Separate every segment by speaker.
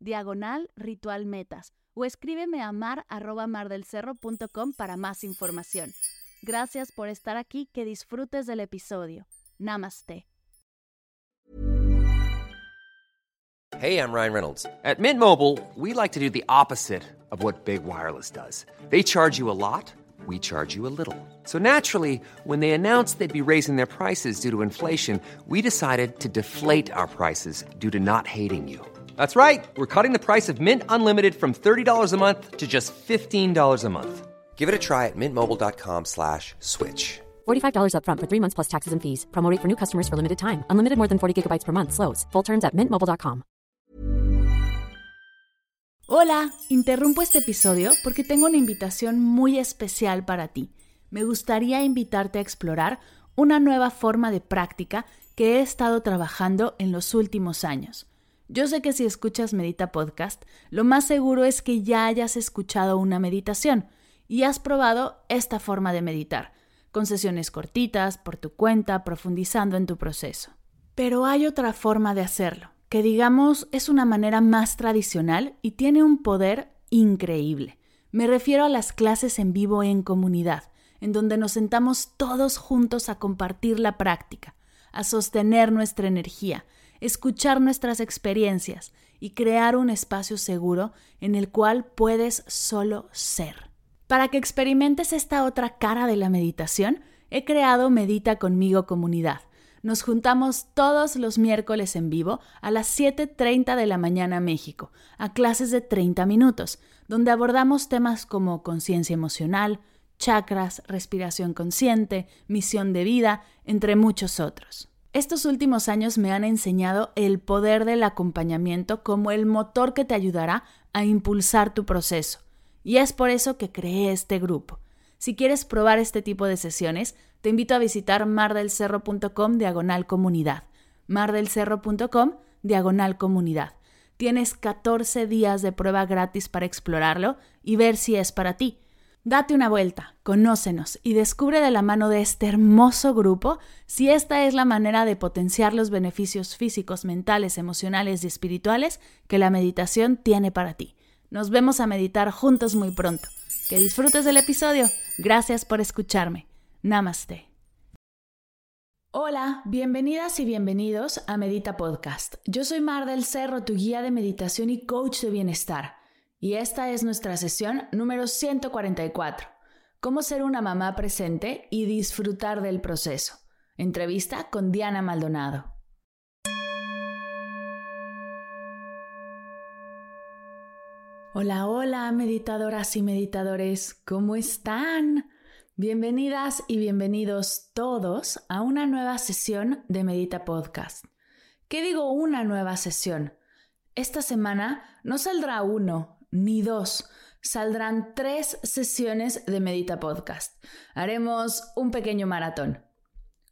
Speaker 1: diagonal ritual metas o escríbeme a mar arroba mardelcerro.com para más información. Gracias por estar aquí, que disfrutes del episodio. Namaste.
Speaker 2: Hey, I'm Ryan Reynolds. At Mint Mobile, we like to do the opposite of what Big Wireless does. They charge you a lot, we charge you a little. So naturally, when they announced they'd be raising their prices due to inflation, we decided to deflate our prices due to not hating you. That's right. We're cutting the price of Mint Unlimited from $30 a month to just $15 a month. Give it a try at mintmobile.com slash switch.
Speaker 3: $45 upfront for three months plus taxes and fees. Promo rate for new customers for limited time. Unlimited more than 40 gigabytes per month. Slows. Full terms at mintmobile.com.
Speaker 1: Hola, interrumpo este episodio porque tengo una invitación muy especial para ti. Me gustaría invitarte a explorar una nueva forma de práctica que he estado trabajando en los últimos años. Yo sé que si escuchas Medita Podcast, lo más seguro es que ya hayas escuchado una meditación y has probado esta forma de meditar, con sesiones cortitas, por tu cuenta, profundizando en tu proceso. Pero hay otra forma de hacerlo, que digamos es una manera más tradicional y tiene un poder increíble. Me refiero a las clases en vivo en comunidad, en donde nos sentamos todos juntos a compartir la práctica, a sostener nuestra energía, escuchar nuestras experiencias y crear un espacio seguro en el cual puedes solo ser. Para que experimentes esta otra cara de la meditación, he creado Medita conmigo comunidad. Nos juntamos todos los miércoles en vivo a las 7.30 de la mañana México, a clases de 30 minutos, donde abordamos temas como conciencia emocional, chakras, respiración consciente, misión de vida, entre muchos otros. Estos últimos años me han enseñado el poder del acompañamiento como el motor que te ayudará a impulsar tu proceso. Y es por eso que creé este grupo. Si quieres probar este tipo de sesiones, te invito a visitar mardelcerro.com diagonal comunidad. mardelcerro.com diagonal comunidad. Tienes 14 días de prueba gratis para explorarlo y ver si es para ti. Date una vuelta, conócenos y descubre de la mano de este hermoso grupo si esta es la manera de potenciar los beneficios físicos, mentales, emocionales y espirituales que la meditación tiene para ti. Nos vemos a meditar juntos muy pronto. Que disfrutes del episodio. Gracias por escucharme. Namaste. Hola, bienvenidas y bienvenidos a Medita Podcast. Yo soy Mar del Cerro, tu guía de meditación y coach de bienestar. Y esta es nuestra sesión número 144. Cómo ser una mamá presente y disfrutar del proceso. Entrevista con Diana Maldonado. Hola, hola, meditadoras y meditadores, ¿cómo están? Bienvenidas y bienvenidos todos a una nueva sesión de Medita Podcast. ¿Qué digo una nueva sesión? Esta semana no saldrá uno, ni dos. Saldrán tres sesiones de Medita Podcast. Haremos un pequeño maratón.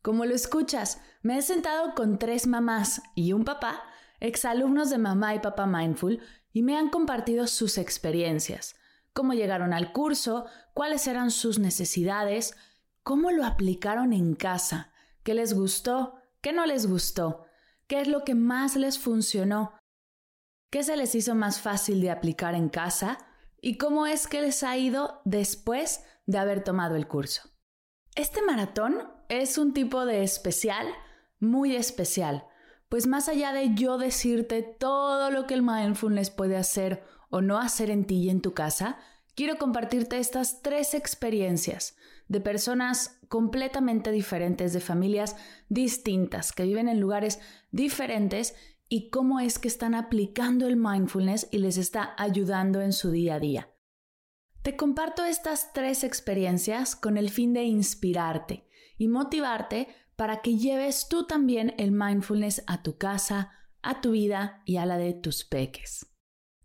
Speaker 1: Como lo escuchas, me he sentado con tres mamás y un papá, exalumnos de Mamá y Papá Mindful, y me han compartido sus experiencias, cómo llegaron al curso, cuáles eran sus necesidades, cómo lo aplicaron en casa, qué les gustó, qué no les gustó, qué es lo que más les funcionó, ¿Qué se les hizo más fácil de aplicar en casa? ¿Y cómo es que les ha ido después de haber tomado el curso? Este maratón es un tipo de especial, muy especial, pues más allá de yo decirte todo lo que el mindfulness puede hacer o no hacer en ti y en tu casa, quiero compartirte estas tres experiencias de personas completamente diferentes, de familias distintas, que viven en lugares diferentes y cómo es que están aplicando el mindfulness y les está ayudando en su día a día. Te comparto estas tres experiencias con el fin de inspirarte y motivarte para que lleves tú también el mindfulness a tu casa, a tu vida y a la de tus peques.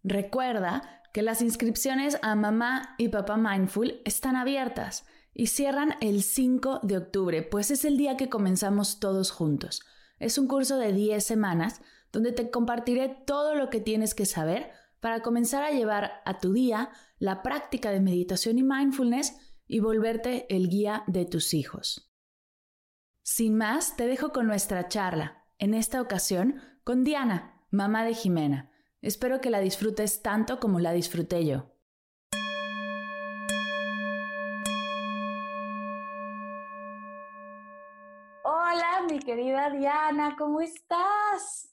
Speaker 1: Recuerda que las inscripciones a Mamá y Papá Mindful están abiertas y cierran el 5 de octubre, pues es el día que comenzamos todos juntos. Es un curso de 10 semanas donde te compartiré todo lo que tienes que saber para comenzar a llevar a tu día la práctica de meditación y mindfulness y volverte el guía de tus hijos. Sin más, te dejo con nuestra charla, en esta ocasión con Diana, mamá de Jimena. Espero que la disfrutes tanto como la disfruté yo. Hola, mi querida Diana, ¿cómo estás?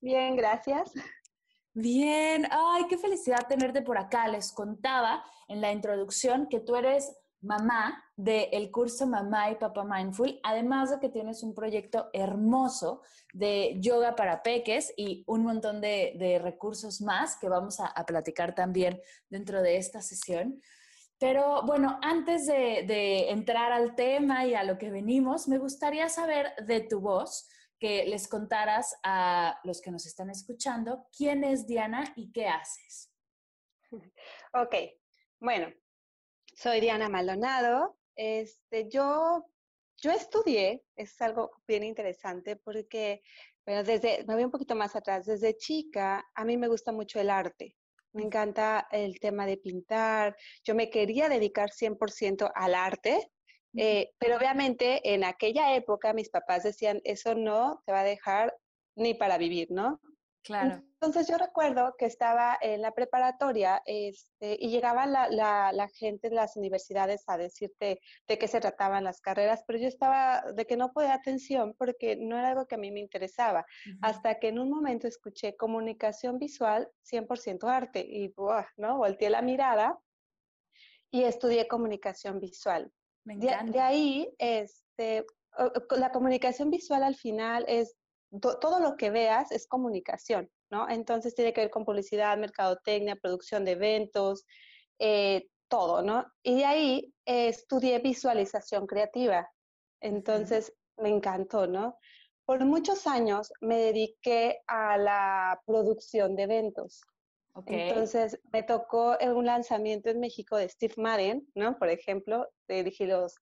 Speaker 4: Bien, gracias.
Speaker 1: Bien, ay, qué felicidad tenerte por acá. Les contaba en la introducción que tú eres mamá del curso Mamá y Papá Mindful, además de que tienes un proyecto hermoso de yoga para peques y un montón de, recursos más que vamos a, platicar también dentro de esta sesión. Pero bueno, antes de, de entrar al tema y a lo que venimos, me gustaría saber de tu voz que les contaras a los que nos están escuchando quién es Diana y qué haces.
Speaker 4: Ok, bueno, soy Diana Maldonado. Este, yo, yo estudié, es algo bien interesante porque, bueno, desde, me voy un poquito más atrás, desde chica a mí me gusta mucho el arte. Me encanta el tema de pintar. Yo me quería dedicar 100% al arte, eh, pero obviamente en aquella época mis papás decían, eso no te va a dejar ni para vivir, ¿no?
Speaker 1: Claro.
Speaker 4: Entonces yo recuerdo que estaba en la preparatoria este, y llegaba la, la, gente de las universidades a decirte de qué se trataban las carreras, pero yo estaba de que no podía atención porque no era algo que a mí me interesaba, hasta que en un momento escuché comunicación visual 100% arte y ¿no? volteé la mirada y estudié comunicación visual. De, ahí, este, la comunicación visual al final es todo lo que veas es comunicación, ¿no? Entonces tiene que ver con publicidad, mercadotecnia, producción de eventos, eh, todo, ¿no? Y de ahí estudié visualización creativa. Entonces me encantó, ¿no? Por muchos años me dediqué a la producción de eventos. Entonces me tocó un lanzamiento en México de Steve Madden, ¿no? Por ejemplo, dirigí los,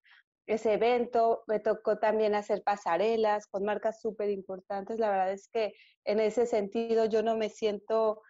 Speaker 4: ese evento, me tocó también hacer pasarelas con marcas súper importantes. La verdad es que en ese sentido yo no me siento,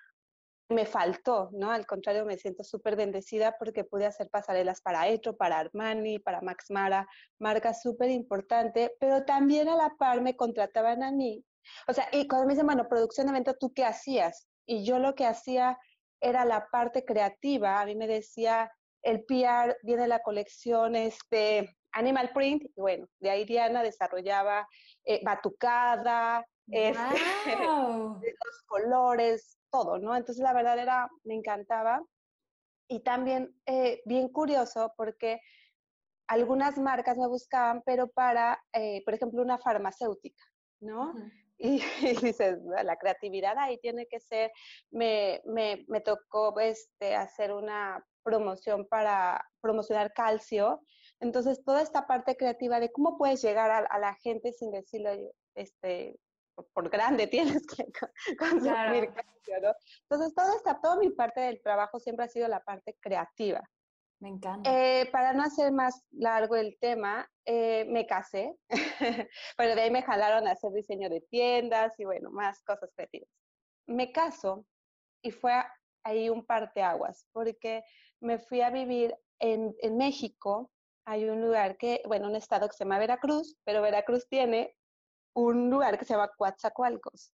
Speaker 4: me faltó, ¿no? Al contrario, me siento súper bendecida porque pude hacer pasarelas para Etro, para Armani, para Max Mara, marcas súper importantes, pero también a la par me contrataban a mí. O sea, y cuando me dicen, bueno, producción de evento, ¿tú qué hacías? Y yo lo que hacía era la parte creativa. A mí me decía, el PR viene la colección este, Animal Print, y bueno, de ahí Diana desarrollaba eh, batucada, este, los colores, todo, ¿no? Entonces la verdad era, me encantaba. Y también eh, bien curioso porque algunas marcas me buscaban, pero para, eh, por ejemplo, una farmacéutica, ¿no? Y, dices, la creatividad ahí tiene que ser, me, me, me tocó este, hacer una promoción para promocionar calcio. Entonces, toda esta parte creativa de cómo puedes llegar a, la gente sin decirle, este, por, grande tienes que consumir calcio, ¿no? Entonces, toda esta, toda mi parte del trabajo siempre ha sido la parte creativa.
Speaker 1: Me encanta.
Speaker 4: Eh, para no hacer más largo el tema, eh, me casé, pero de ahí me jalaron a hacer diseño de tiendas y bueno, más cosas creativas. Me caso y fue ahí un parteaguas, porque me fui a vivir en, en México. Hay un lugar que, bueno, un estado que se llama Veracruz, pero Veracruz tiene un lugar que se llama Coatzacoalcos.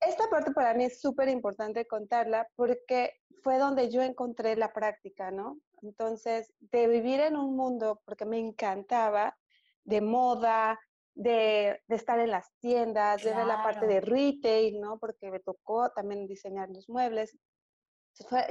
Speaker 4: Esta parte para mí es súper importante contarla porque fue donde yo encontré la práctica, ¿no? Entonces, de vivir en un mundo, porque me encantaba, de moda, de, estar en las tiendas, de ver la parte de retail, ¿no? Porque me tocó también diseñar los muebles.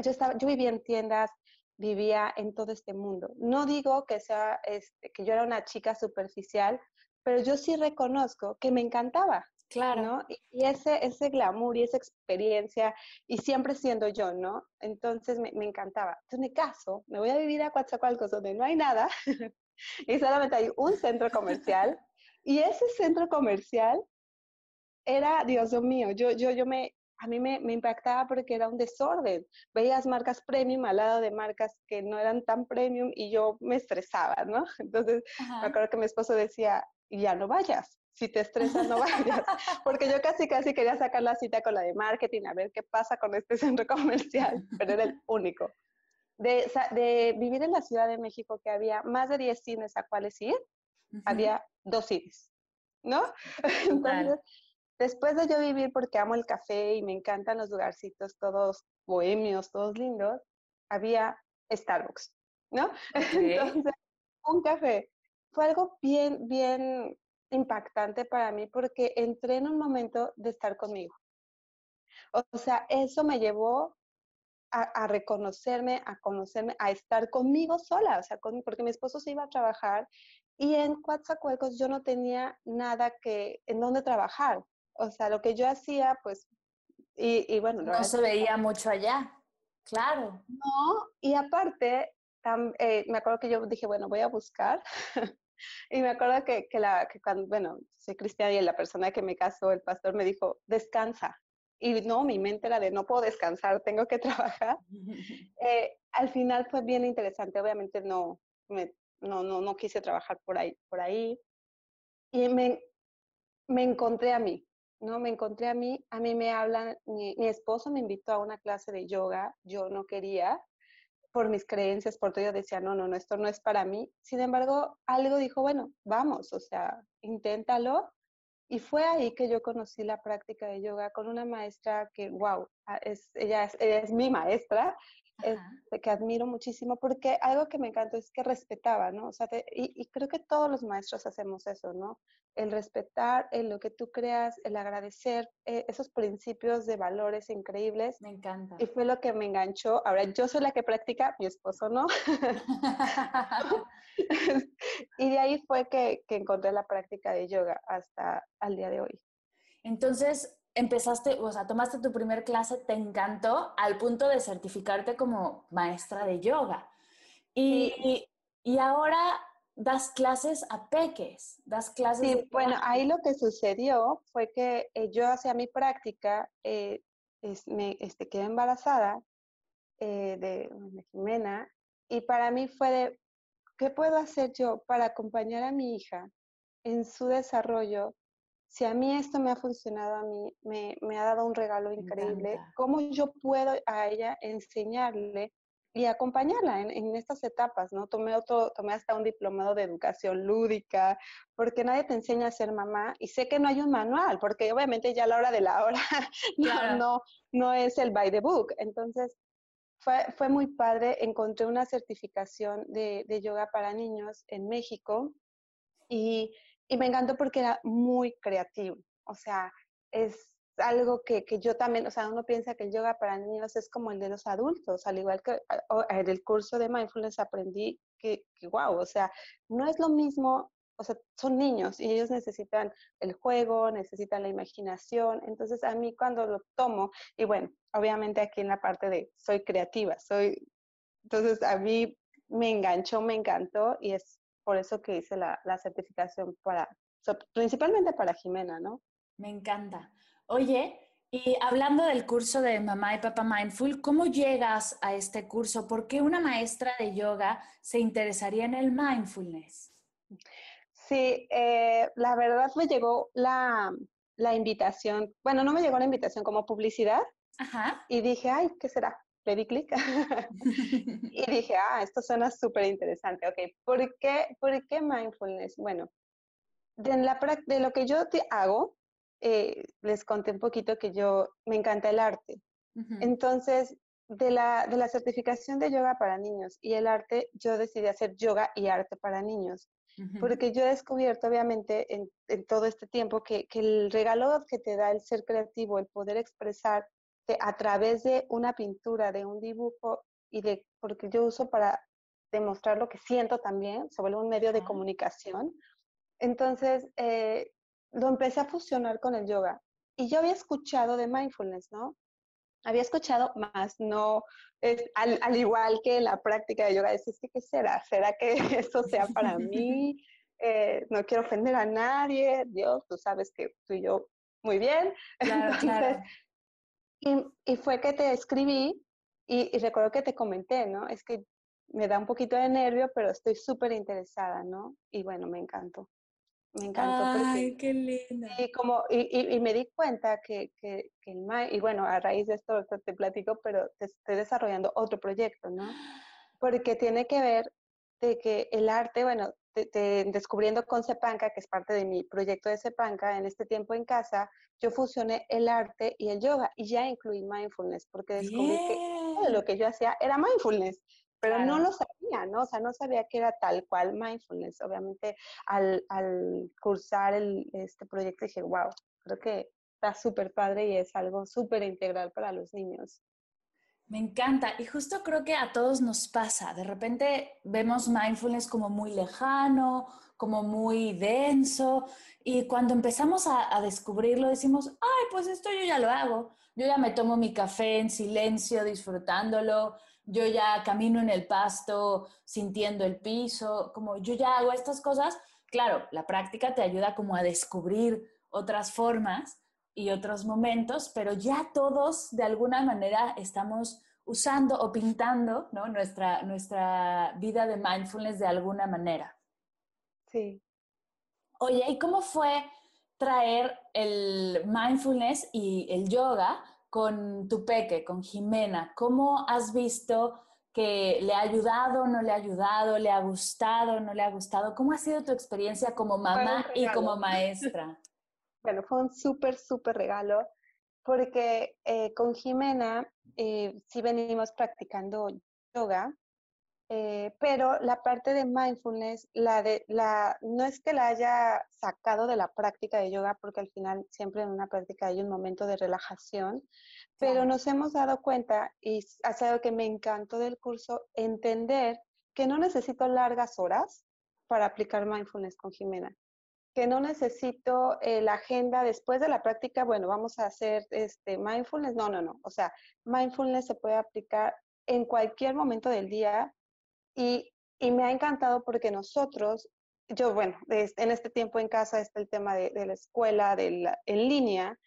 Speaker 4: yo, estaba, yo vivía en tiendas, vivía en todo este mundo. No digo que, sea, este, que yo era una chica superficial, pero yo sí reconozco que me encantaba,
Speaker 1: Claro. ¿no?
Speaker 4: Y, ese, ese glamour y esa experiencia, y siempre siendo yo, ¿no? Entonces me, me encantaba. Entonces me caso, me voy a vivir a Coatzacoalcos donde no hay nada, y solamente hay un centro comercial, y ese centro comercial era, Dios mío, yo, yo, yo me a mí me, me, impactaba porque era un desorden. Veías marcas premium al lado de marcas que no eran tan premium y yo me estresaba, ¿no? Entonces, me acuerdo que mi esposo decía, ya no vayas. Si te estresas, no vayas. Porque yo casi, casi quería sacar la cita con la de marketing, a ver qué pasa con este centro comercial, pero era el único. De, de vivir en la Ciudad de México, que había más de 10 cines a cuales ir, había dos cines, ¿no? Entonces, después de yo vivir porque amo el café y me encantan los lugarcitos todos bohemios, todos lindos, había Starbucks, ¿no? Entonces, un café. Fue algo bien, bien impactante para mí porque entré en un momento de estar conmigo. O sea, eso me llevó a, reconocerme, a conocerme, a estar conmigo sola, o sea, porque mi esposo se iba a trabajar y en Coatzacoalcos yo no tenía nada que, en dónde trabajar. O sea, lo que yo hacía, pues, y, bueno.
Speaker 1: No se veía mucho allá, claro.
Speaker 4: No, y aparte, eh, me acuerdo que yo dije, bueno, voy a buscar. y me acuerdo que, que, la, que cuando, bueno, soy cristiana y la persona que me casó, el pastor, me dijo, descansa. Y no, mi mente era de no puedo descansar, tengo que trabajar. Eh, al final fue bien interesante, obviamente no, me, no, no, no quise trabajar por ahí, por ahí. Y me, me encontré a mí, ¿no? Me encontré a mí, a mí me hablan, mi, mi, esposo me invitó a una clase de yoga, yo no quería, por mis creencias, por todo yo decía, no, no, no, esto no es para mí. Sin embargo, algo dijo, bueno, vamos, o sea, inténtalo. Y fue ahí que yo conocí la práctica de yoga con una maestra que, wow, ah, ella, es mi maestra, este, que admiro muchísimo, porque algo que me encantó es que respetaba, ¿no? O sea, y, creo que todos los maestros hacemos eso, ¿no? El respetar, en lo que tú creas, el agradecer, eh, esos principios de valores increíbles.
Speaker 1: Me encanta.
Speaker 4: Y fue lo que me enganchó. Ahora, yo soy la que practica, mi esposo no. y de ahí fue que, que encontré la práctica de yoga hasta al día de hoy.
Speaker 1: Entonces, empezaste, o sea, tomaste tu primer clase, te encantó al punto de certificarte como maestra de yoga. Y, y, ahora das clases a peques, das clases.
Speaker 4: Sí, bueno, ahí lo que sucedió fue que eh, yo hacía mi práctica, eh, me este, quedé embarazada eh, de, de Jimena y para mí fue de, ¿qué puedo hacer yo para acompañar a mi hija en su desarrollo si a mí esto me ha funcionado, a mí me, me ha dado un regalo increíble, ¿cómo yo puedo a ella enseñarle y acompañarla en, en, estas etapas, ¿no? Tomé, otro, tomé hasta un diplomado de educación lúdica, porque nadie te enseña a ser mamá y sé que no hay un manual, porque obviamente ya a la hora de la hora no, no, no es el by the book. Entonces, fue, fue muy padre, encontré una certificación de, de yoga para niños en México y y me encantó porque era muy creativo. O sea, es algo que, que, yo también, o sea, uno piensa que el yoga para niños es como el de los adultos, al igual que en el curso de mindfulness aprendí que, que, wow, o sea, no es lo mismo, o sea, son niños y ellos necesitan el juego, necesitan la imaginación, entonces a mí cuando lo tomo, y bueno, obviamente aquí en la parte de soy creativa, soy, entonces a mí me enganchó, me encantó y es por eso que hice la, certificación para, principalmente para Jimena, ¿no?
Speaker 1: Me encanta. Oye, y hablando del curso de Mamá y Papá Mindful, ¿cómo llegas a este curso? ¿Por qué una maestra de yoga se interesaría en el mindfulness?
Speaker 4: Sí, eh, la verdad me llegó la, la, invitación, bueno, no me llegó la invitación como publicidad.
Speaker 1: Ajá.
Speaker 4: Y dije, ay, ¿qué será? Le di clic y dije, ah, esto suena súper interesante. Ok, ¿por qué, ¿por qué mindfulness? Bueno, de, la, de lo que yo te hago, eh, les conté un poquito que yo me encanta el arte. Entonces, de la, de la certificación de yoga para niños y el arte, yo decidí hacer yoga y arte para niños. Porque yo he descubierto, obviamente, en, en todo este tiempo, que, que, el regalo que te da el ser creativo, el poder expresar a través de una pintura, de un dibujo y de, porque yo uso para demostrar lo que siento también, se vuelve un medio de comunicación. Entonces, eh, lo empecé a fusionar con el yoga. Y yo había escuchado de mindfulness, ¿no? Había escuchado más, no, es, al, igual que la práctica de yoga, decís ¿qué será? ¿Será que eso sea para mí? Eh, no quiero ofender a nadie, Dios, tú sabes que tú y yo muy bien.
Speaker 1: Claro, claro
Speaker 4: Y, fue que te escribí y, recuerdo que te comenté, ¿no? Es que me da un poquito de nervio, pero estoy súper interesada, ¿no? Y bueno, me encantó. Me encantó.
Speaker 1: Ay, qué linda.
Speaker 4: Y, como, y, y, me di cuenta que, que, que el y bueno, a raíz de esto te platico, pero te estoy desarrollando otro proyecto, ¿no? Porque tiene que ver de que el arte, bueno, descubriendo con Cepanca, que es parte de mi proyecto de Cepanca, en este tiempo en casa, yo fusioné el arte y el yoga y ya incluí mindfulness, porque descubrí que lo que yo hacía era mindfulness, pero no lo sabía, ¿no? O sea, no sabía que era tal cual mindfulness. Obviamente, al, al cursar el, este proyecto dije, wow, creo que está súper padre y es algo súper integral para los niños.
Speaker 1: Me encanta y justo creo que a todos nos pasa. De repente vemos mindfulness como muy lejano, como muy denso y cuando empezamos a, descubrirlo decimos, ay, pues esto yo ya lo hago. Yo ya me tomo mi café en silencio, disfrutándolo. Yo ya camino en el pasto, sintiendo el piso, como yo ya hago estas cosas. Claro, la práctica te ayuda como a descubrir otras formas y otros momentos, pero ya todos de alguna manera estamos usando o pintando nuestra, nuestra vida de mindfulness de alguna manera.
Speaker 4: Sí.
Speaker 1: Oye, ¿y cómo fue traer el mindfulness y el yoga con tu peque, con Jimena? ¿Cómo has visto que le ha ayudado, no le ha ayudado, le ha gustado, no le ha gustado? ¿Cómo ha sido tu experiencia como mamá y como maestra?
Speaker 4: Bueno, fue un súper, súper regalo porque eh, con Jimena eh, sí venimos practicando yoga, eh, pero la parte de mindfulness, la de, la, no es que la haya sacado de la práctica de yoga, porque al final siempre en una práctica hay un momento de relajación, pero nos hemos dado cuenta, y ha sido que me encantó del curso, entender que no necesito largas horas para aplicar mindfulness con Jimena que no necesito eh, la agenda después de la práctica, bueno, vamos a hacer este mindfulness. No, no, no. O sea, mindfulness se puede aplicar en cualquier momento del día y, y me ha encantado porque nosotros, yo, bueno, en este tiempo en casa está el tema de, la escuela, de la, en línea.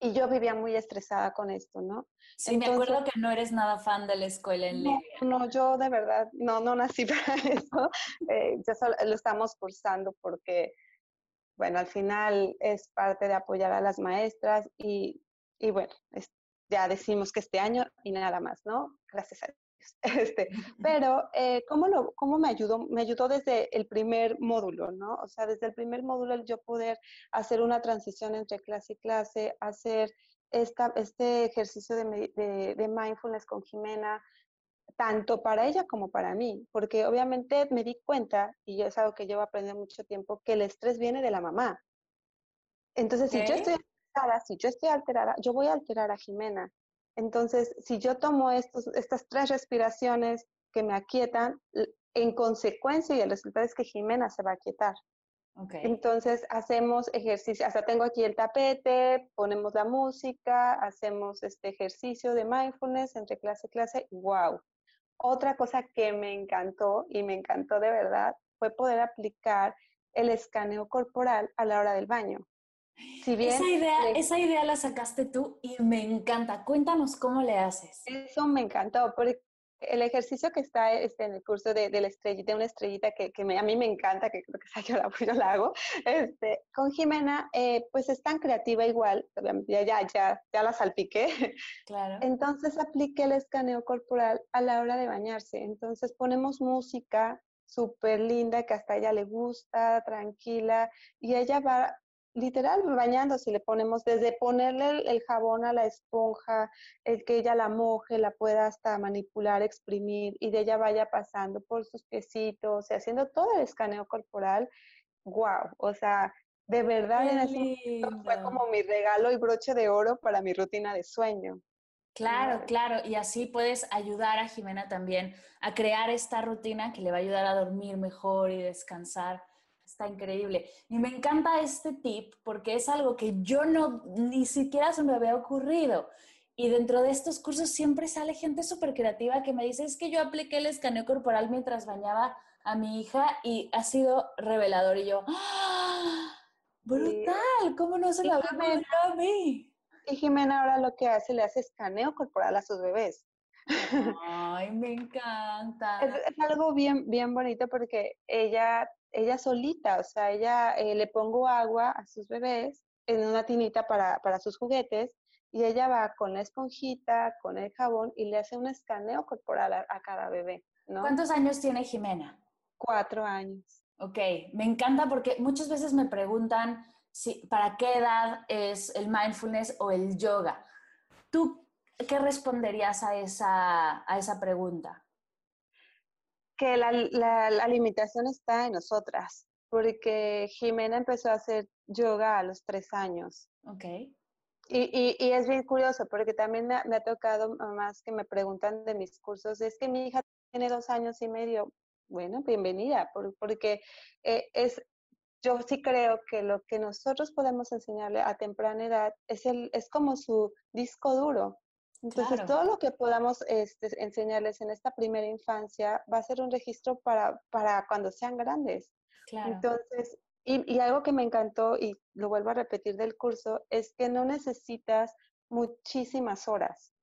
Speaker 4: Y yo vivía muy estresada con esto, ¿no?
Speaker 1: Sí, me acuerdo que no eres nada fan de la escuela en línea.
Speaker 4: No, yo de verdad no, no nací para eso. Eh, ya solo, lo estamos cursando porque, bueno, al final es parte de apoyar a las maestras y, y bueno, ya decimos que este año y nada más, ¿no? Gracias a. Este, pero, eh, ¿cómo, lo, ¿cómo me ayudó? Me ayudó desde el primer módulo, ¿no? O sea, desde el primer módulo el yo poder hacer una transición entre clase y clase, hacer esta, este ejercicio de, de, mindfulness con Jimena, tanto para ella como para mí, porque obviamente me di cuenta, y es algo que llevo aprendiendo mucho tiempo, que el estrés viene de la mamá. Entonces, si yo estoy alterada, si yo estoy alterada, yo voy a alterar a Jimena. Entonces, si yo tomo estos, estas tres respiraciones que me aquietan, en consecuencia, y el resultado es que Jimena se va a aquietar. Entonces hacemos ejercicio, hasta tengo aquí el tapete, ponemos la música, hacemos este ejercicio de mindfulness entre clase y clase. ¡Wow! Otra cosa que me encantó y me encantó de verdad fue poder aplicar el escaneo corporal a la hora del baño
Speaker 1: esa, idea, esa idea la sacaste tú y me encanta. Cuéntanos cómo le haces.
Speaker 4: Eso me encantó, porque el ejercicio que está este, en el curso de, de la estrellita, una estrellita que, que a mí me encanta, que creo que yo la, yo la hago, este, con Jimena, eh, pues es tan creativa igual, ya, ya, ya, ya la salpiqué.
Speaker 1: Claro.
Speaker 4: Entonces apliqué el escaneo corporal a la hora de bañarse. Entonces ponemos música súper linda que hasta ella le gusta, tranquila, y ella va literal bañándose, le ponemos desde ponerle el, jabón a la esponja, el que ella la moje, la pueda hasta manipular, exprimir y de ella vaya pasando por sus piecitos y haciendo todo el escaneo corporal. ¡Wow! O sea, de verdad en ese fue como mi regalo y broche de oro para mi rutina de sueño.
Speaker 1: Claro, claro, y así puedes ayudar a Jimena también a crear esta rutina que le va a ayudar a dormir mejor y descansar Está increíble. Y me encanta este tip porque es algo que yo no, ni siquiera se me había ocurrido. Y dentro de estos cursos siempre sale gente súper creativa que me dice, es que yo apliqué el escaneo corporal mientras bañaba a mi hija y ha sido revelador. Y yo, ¡Ah! ¡Brutal! ¿Cómo no se lo había ocurrido a mí?
Speaker 4: Y Jimena ahora lo que hace, le hace escaneo corporal a sus bebés.
Speaker 1: Ay, me encanta.
Speaker 4: Es, algo bien, bien bonito porque ella, ella solita, o sea, ella eh, le pongo agua a sus bebés en una tinita para, para sus juguetes y ella va con la esponjita, con el jabón y le hace un escaneo corporal a, cada bebé. ¿no?
Speaker 1: ¿Cuántos años tiene Jimena?
Speaker 4: Cuatro años.
Speaker 1: Ok, me encanta porque muchas veces me preguntan si, para qué edad es el mindfulness o el yoga. ¿Tú qué responderías a esa, a esa pregunta?
Speaker 4: Que la, la, limitación está en nosotras, porque Jimena empezó a hacer yoga a los tres años.
Speaker 1: Ok.
Speaker 4: Y, y, es bien curioso porque también me, ha tocado mamás que me preguntan de mis cursos, es que mi hija tiene dos años y medio. Bueno, bienvenida, porque eh, es, yo sí creo que lo que nosotros podemos enseñarle a temprana edad es, el, es como su disco duro. Entonces, todo lo que podamos este, enseñarles en esta primera infancia va a ser un registro para, para cuando sean grandes. Claro. Entonces, y, algo que me encantó, y lo vuelvo a repetir del curso, es que no necesitas muchísimas horas.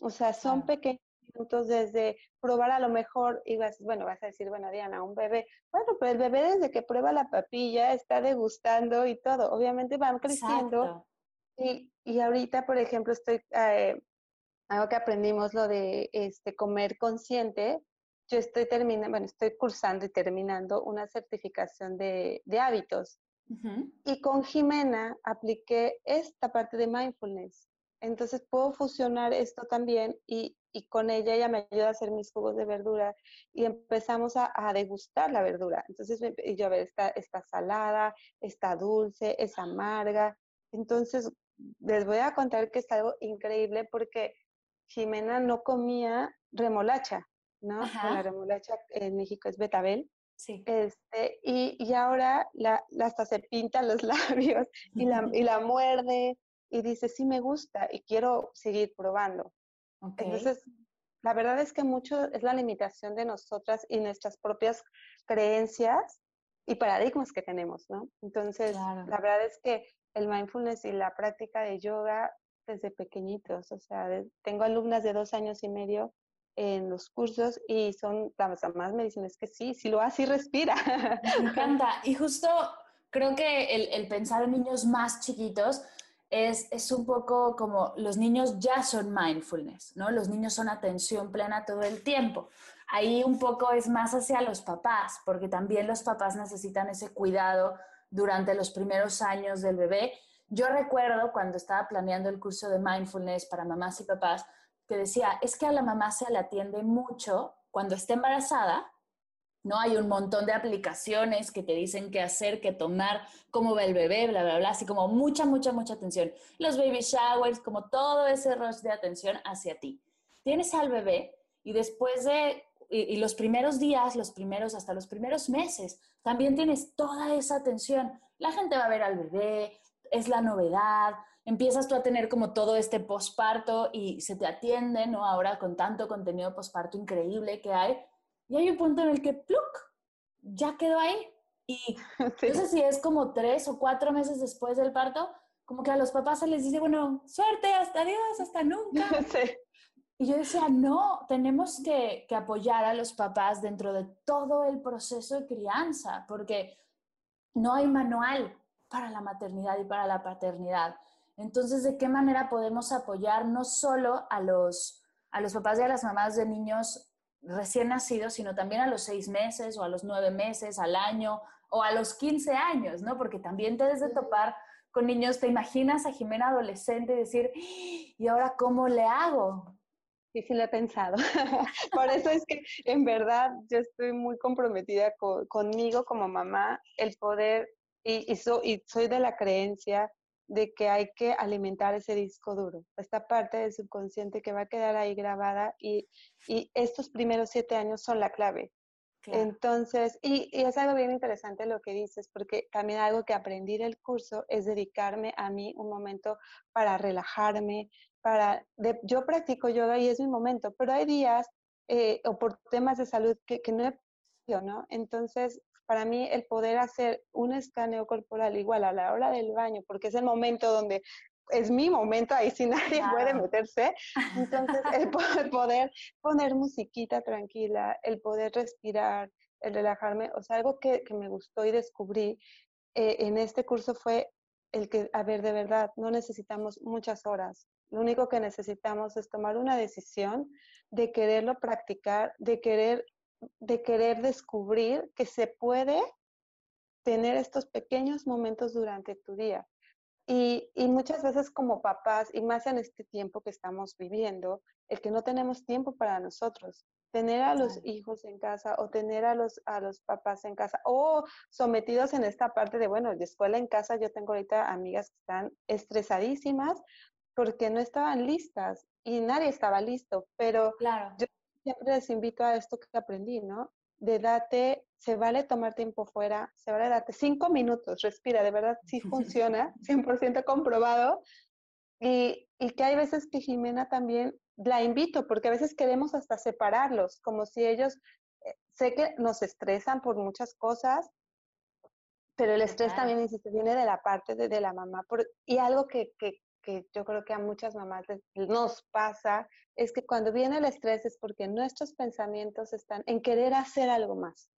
Speaker 4: O sea, son pequeños minutos desde probar a lo mejor, y vas, bueno, vas a decir, bueno, Diana, un bebé, bueno, pero el bebé desde que prueba la papilla está degustando y todo, obviamente van creciendo. Y, y, ahorita, por ejemplo, estoy, eh, algo que aprendimos, lo de este, comer consciente, yo estoy terminando, bueno, estoy cursando y terminando una certificación de, de hábitos. Y con Jimena apliqué esta parte de mindfulness. Entonces puedo fusionar esto también y, y, con ella ella me ayuda a hacer mis jugos de verdura y empezamos a, a degustar la verdura. Entonces yo a ver, está, está salada, está dulce, es amarga. Entonces les voy a contar que es algo increíble porque Jimena no comía remolacha. ¿no? La remolacha en México es betabel.
Speaker 1: Sí.
Speaker 4: Este, y, y ahora la, hasta se pinta los labios y la, y la muerde y dice, sí me gusta y quiero seguir probando. Entonces, la verdad es que mucho es la limitación de nosotras y nuestras propias creencias y paradigmas que tenemos, ¿no? Entonces, la verdad es que el mindfulness y la práctica de yoga desde pequeñitos, o sea, tengo alumnas de dos años y medio en los cursos y son las más me dicen es que sí, si lo hace respira.
Speaker 1: Me encanta. Y justo creo que el, el pensar en niños más chiquitos es, es, un poco como los niños ya son mindfulness, ¿no? Los niños son atención plena todo el tiempo. Ahí un poco es más hacia los papás, porque también los papás necesitan ese cuidado durante los primeros años del bebé. Yo recuerdo cuando estaba planeando el curso de mindfulness para mamás y papás, que decía, es que a la mamá se le atiende mucho cuando está embarazada, ¿no? Hay un montón de aplicaciones que te dicen qué hacer, qué tomar, cómo va el bebé, bla, bla, bla, así como mucha, mucha, mucha atención. Los baby showers, como todo ese rush de atención hacia ti. Tienes al bebé y después de, y, los primeros días, los primeros, hasta los primeros meses, también tienes toda esa atención. La gente va a ver al bebé, es la novedad, empiezas tú a tener como todo este posparto y se te atiende, ¿no? Ahora con tanto contenido posparto increíble que hay, y hay un punto en el que, ¡pluk! Ya quedó ahí. Y no sé si es como tres o cuatro meses después del parto, como que a los papás se les dice, bueno, suerte, hasta Dios, hasta nunca. Y yo decía, no, tenemos que, que apoyar a los papás dentro de todo el proceso de crianza, porque no hay manual para la maternidad y para la paternidad. Entonces, ¿de qué manera podemos apoyar no solo a los, a los papás y a las mamás de niños recién nacidos, sino también a los seis meses o a los nueve meses, al año o a los 15 años, ¿no? Porque también te debes de topar con niños, te imaginas a Jimena adolescente y decir, ¿y ahora cómo le hago?
Speaker 4: Sí, sí lo he pensado. Por eso es que en verdad yo estoy muy comprometida conmigo como mamá, el poder, y, y soy de la creencia de que hay que alimentar ese disco duro, esta parte del subconsciente que va a quedar ahí grabada y, estos primeros siete años son la clave. Entonces, y, es algo bien interesante lo que dices, porque también algo que aprendí del curso es dedicarme a mí un momento para relajarme, para, yo practico yoga y es mi momento, pero hay días eh, o por temas de salud que, que no he ¿no? Entonces, para mí el poder hacer un escaneo corporal igual a la hora del baño, porque es el momento donde es mi momento, ahí sí nadie puede meterse. Entonces, el poder poner musiquita tranquila, el poder respirar, el relajarme, o sea, algo que, me gustó y descubrí eh, en este curso fue el que, a ver, de verdad, no necesitamos muchas horas. Lo único que necesitamos es tomar una decisión de quererlo practicar, de querer, de querer descubrir que se puede tener estos pequeños momentos durante tu día. Y, y, muchas veces como papás, y más en este tiempo que estamos viviendo, el que no tenemos tiempo para nosotros, tener a los hijos en casa o tener a los, a los papás en casa o sometidos en esta parte de, bueno, de escuela en casa, yo tengo ahorita amigas que están estresadísimas porque no estaban listas y nadie estaba listo, pero
Speaker 1: claro.
Speaker 4: yo siempre les invito a esto que aprendí, ¿no? De date, se vale tomar tiempo fuera, se vale darte cinco minutos, respira, de verdad sí funciona, 100% comprobado. Y, y que hay veces que Jimena también la invito, porque a veces queremos hasta separarlos, como si ellos, eh, sé que nos estresan por muchas cosas, pero el estrés también, insisto, viene de la parte de, de la mamá. Por, y algo que, que, que yo creo que a muchas mamás nos pasa, es que cuando viene el estrés es porque nuestros pensamientos están en querer hacer algo más.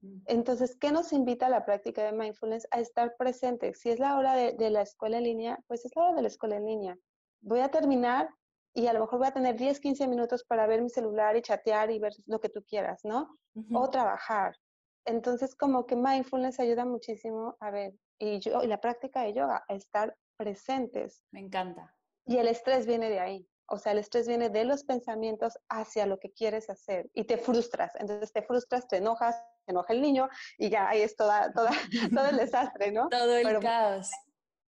Speaker 4: Mm. Entonces, ¿qué nos invita a la práctica de mindfulness? A estar presente. Si es la hora de, la escuela en línea, pues es la hora de la escuela en línea. Voy a terminar y a lo mejor voy a tener 10, 15 minutos para ver mi celular y chatear y ver lo que tú quieras, ¿no? O trabajar. Entonces, como que mindfulness ayuda muchísimo a ver, y yo, y la práctica de yoga, a estar presentes.
Speaker 1: Me encanta.
Speaker 4: Y el estrés viene de ahí. O sea, el estrés viene de los pensamientos hacia lo que quieres hacer y te frustras. Entonces te frustras, te enojas, te enoja el niño y ya ahí es toda, toda, todo el desastre, ¿no?
Speaker 1: Todo el caos.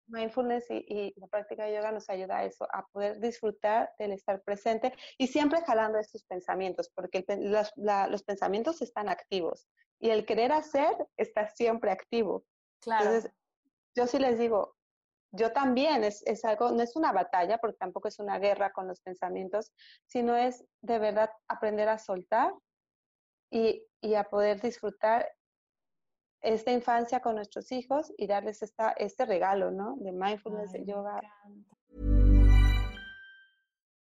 Speaker 4: Mindfulness y, la práctica de yoga nos ayuda a eso, a poder disfrutar del estar presente y siempre jalando estos pensamientos, porque los, los pensamientos están activos y el querer hacer está siempre activo.
Speaker 1: Claro. Entonces,
Speaker 4: yo sí les digo, yo también, es, es, algo, no es una batalla, porque tampoco es una guerra con los pensamientos, sino es de verdad aprender a soltar y, y a poder disfrutar esta infancia con nuestros hijos y darles esta, este regalo, ¿no? De mindfulness, de yoga.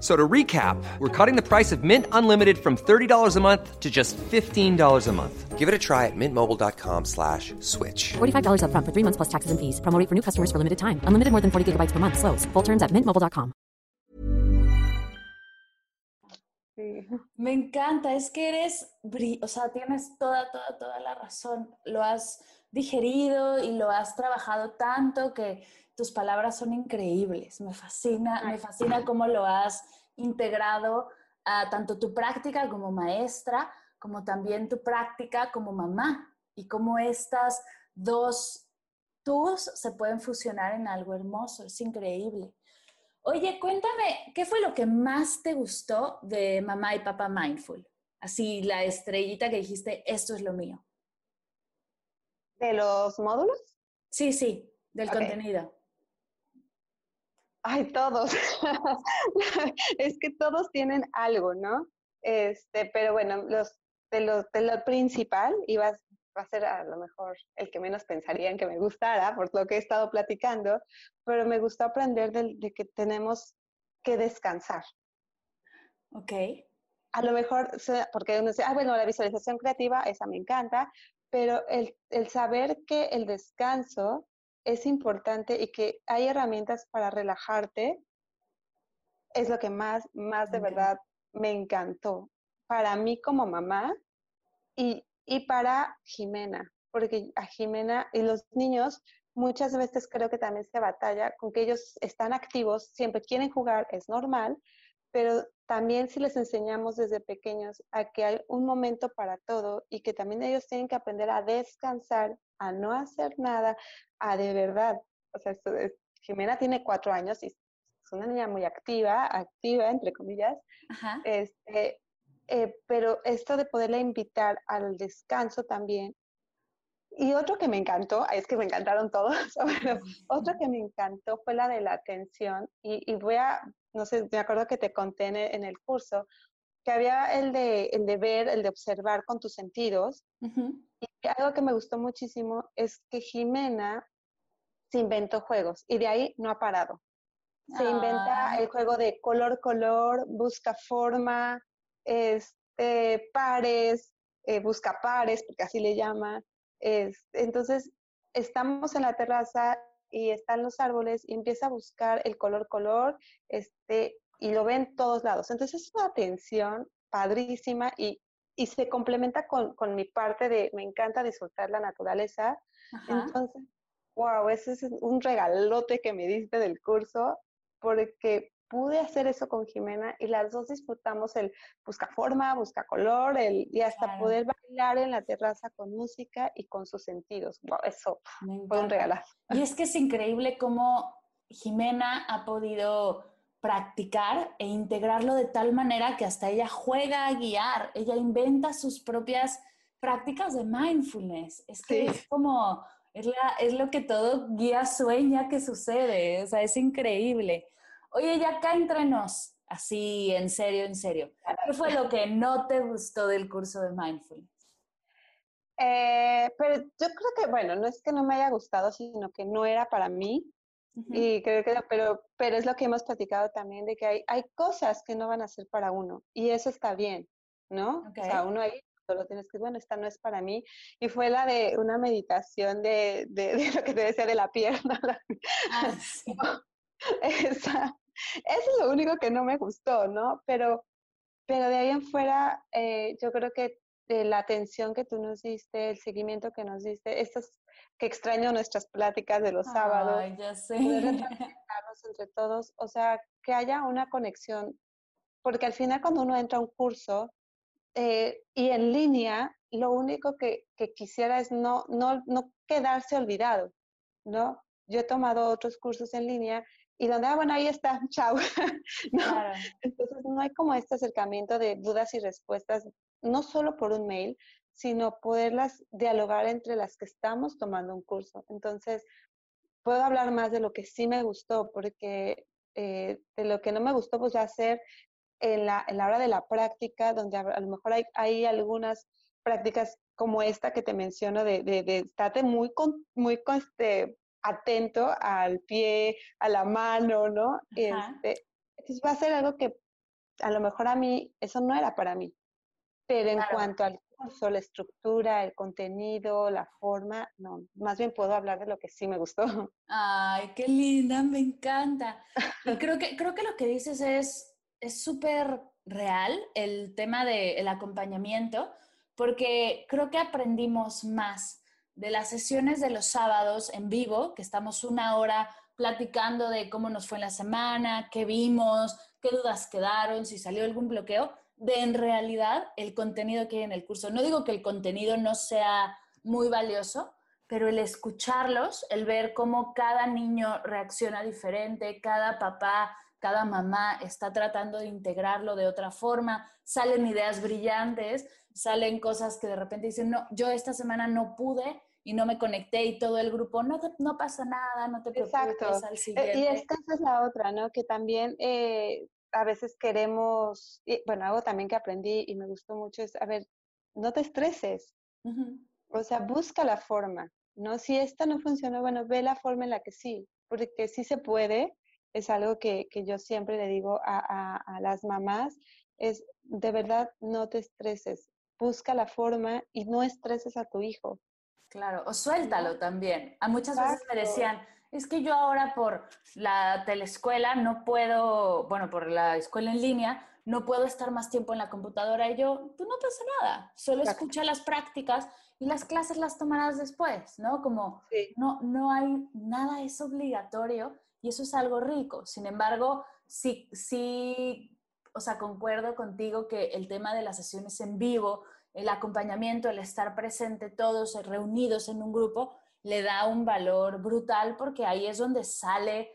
Speaker 2: So to recap, we're cutting the price of Mint Unlimited from $30 a month to just $15 a month. Give it a try at mintmobile.com slash switch.
Speaker 3: $45 up front for three months plus taxes and fees. Promoting for new customers for limited time. Unlimited more than 40 gigabytes per month. Slows. Full terms at mintmobile.com.
Speaker 1: Me encanta. Es que eres, o sea, tienes toda, toda, toda la razón. Lo has digerido y lo has trabajado tanto que tus palabras son increíbles. Me fascina, me fascina cómo lo has integrado a tanto tu práctica como maestra, como también tu práctica como mamá y cómo estas dos tus se pueden fusionar en algo hermoso. Es increíble. Oye, cuéntame, ¿qué fue lo que más te gustó de Mamá y Papá Mindful? Así, la estrellita que dijiste, esto es lo mío.
Speaker 4: ¿De los módulos?
Speaker 1: Sí, sí, del contenido.
Speaker 4: Ay, todos. es que todos tienen algo, ¿no? Este, pero bueno, los de lo, de lo principal iba va a ser a lo mejor el que menos pensarían que me gustara por lo que he estado platicando, pero me gustó aprender de, de que tenemos que descansar.
Speaker 1: Ok.
Speaker 4: A lo mejor, porque uno dice, ah, bueno, la visualización creativa, esa me encanta, pero el, el saber que el descanso es importante y que hay herramientas para relajarte, es lo que más, más de verdad me encantó. Para mí como mamá y, y para Jimena, porque a Jimena y los niños muchas veces creo que también se batalla con que ellos están activos, siempre quieren jugar, es normal, pero también si les enseñamos desde pequeños a que hay un momento para todo y que también ellos tienen que aprender a descansar, a no hacer nada, a de verdad, o sea, Jimena tiene cuatro años y es una niña muy activa, activa, entre comillas, Este, eh, pero esto de poderla invitar al descanso también y otro que me encantó, es que me encantaron todos, pero otro que me encantó fue la de la atención. Y, voy a, no sé, me acuerdo que te conté en el, curso que había el de, el de ver, el de observar con tus sentidos. Y algo que me gustó muchísimo es que Jimena se inventó juegos y de ahí no ha parado. Se inventa el juego de color, color, busca forma, este, pares, eh, busca pares, porque así le llama. entonces, estamos en la terraza y están los árboles y empieza a buscar el color, color, este, y lo ve en todos lados. Entonces, es una atención padrísima y, y se complementa con, con, mi parte de me encanta disfrutar la naturaleza. Entonces, wow, ese es un regalote que me diste del curso porque pude hacer eso con Jimena y las dos disfrutamos el busca forma, busca color, el, y hasta poder bailar en la terraza con música y con sus sentidos. Wow, eso fue un regalazo.
Speaker 1: Y es que es increíble cómo Jimena ha podido practicar e integrarlo de tal manera que hasta ella juega a guiar, ella inventa sus propias prácticas de mindfulness. Es que es como es, la, es lo que todo guía sueña que sucede, o sea, es increíble. Oye, ya acá entre nos, así en serio, en serio, ¿qué fue lo que no te gustó del curso de mindfulness?
Speaker 4: Eh, pero yo creo que, bueno, no es que no me haya gustado, sino que no era para mí. Y creo que, pero, pero es lo que hemos platicado también, de que hay, hay cosas que no van a ser para uno, y eso está bien, ¿no? O sea, uno ahí lo tienes que, bueno, esta no es para mí. Y fue la de una meditación de, de, lo que te decía de la pierna. Ah, Esa, eso es lo único que no me gustó, ¿no? Pero, pero de ahí en fuera, eh, yo creo que de la atención que tú nos diste, el seguimiento que nos diste, estos que extraño nuestras pláticas de los sábados.
Speaker 1: Ay, ya sé.
Speaker 4: entre todos, o sea, que haya una conexión, porque al final cuando uno entra a un curso, eh, y en línea, lo único que, quisiera es no, no, no quedarse olvidado, ¿no? Yo he tomado otros cursos en línea y donde, ah, bueno, ahí está, chao. Entonces no hay como este acercamiento de dudas y respuestas, no solo por un mail, sino poderlas dialogar entre las que estamos tomando un curso. Entonces, puedo hablar más de lo que sí me gustó, porque eh, de lo que no me gustó, pues ya hacer en la, en la hora de la práctica, donde a, lo mejor hay, hay, algunas prácticas como esta que te menciono, de, de, de estate muy, con, muy este, atento al pie, a la mano, ¿no? Este, entonces va a ser algo que a lo mejor a mí, eso no era para mí. Pero en cuanto al curso, la estructura, el contenido, la forma, no, más bien puedo hablar de lo que sí me gustó.
Speaker 1: Ay, qué linda, me encanta. Y creo que, creo que lo que dices es es súper real el tema del acompañamiento, porque creo que aprendimos más de las sesiones de los sábados en vivo, que estamos una hora platicando de cómo nos fue en la semana, qué vimos, qué dudas quedaron, si salió algún bloqueo, de en realidad el contenido que hay en el curso. No digo que el contenido no sea muy valioso, pero el escucharlos, el ver cómo cada niño reacciona diferente, cada papá cada mamá está tratando de integrarlo de otra forma, salen ideas brillantes, salen cosas que de repente dicen, no, yo esta semana no pude y no me conecté y todo el grupo, no, no pasa nada, no te preocupes
Speaker 4: Exacto.
Speaker 1: al siguiente.
Speaker 4: Y esta es la otra, ¿no? Que también eh, a veces queremos, bueno, algo también que aprendí y me gustó mucho es, a ver, no te estreses, o sea, busca la forma, ¿no? Si esta no funcionó, bueno, ve la forma en la que sí, porque sí se puede es algo que, yo siempre le digo a, las mamás, es de verdad no te estreses, busca la forma y no estreses a tu hijo.
Speaker 1: Claro, o suéltalo también. A muchas veces me decían, es que yo ahora por la telescuela no puedo, bueno, por la escuela en línea, no puedo estar más tiempo en la computadora. Y yo, tú no pasa nada, solo escucha las prácticas y las clases las tomarás después, ¿no? Como no, no hay, nada es obligatorio y eso es algo rico. Sin embargo, sí, sí, o sea, concuerdo contigo que el tema de las sesiones en vivo, el acompañamiento, el estar presente todos reunidos en un grupo, le da un valor brutal porque ahí es donde sale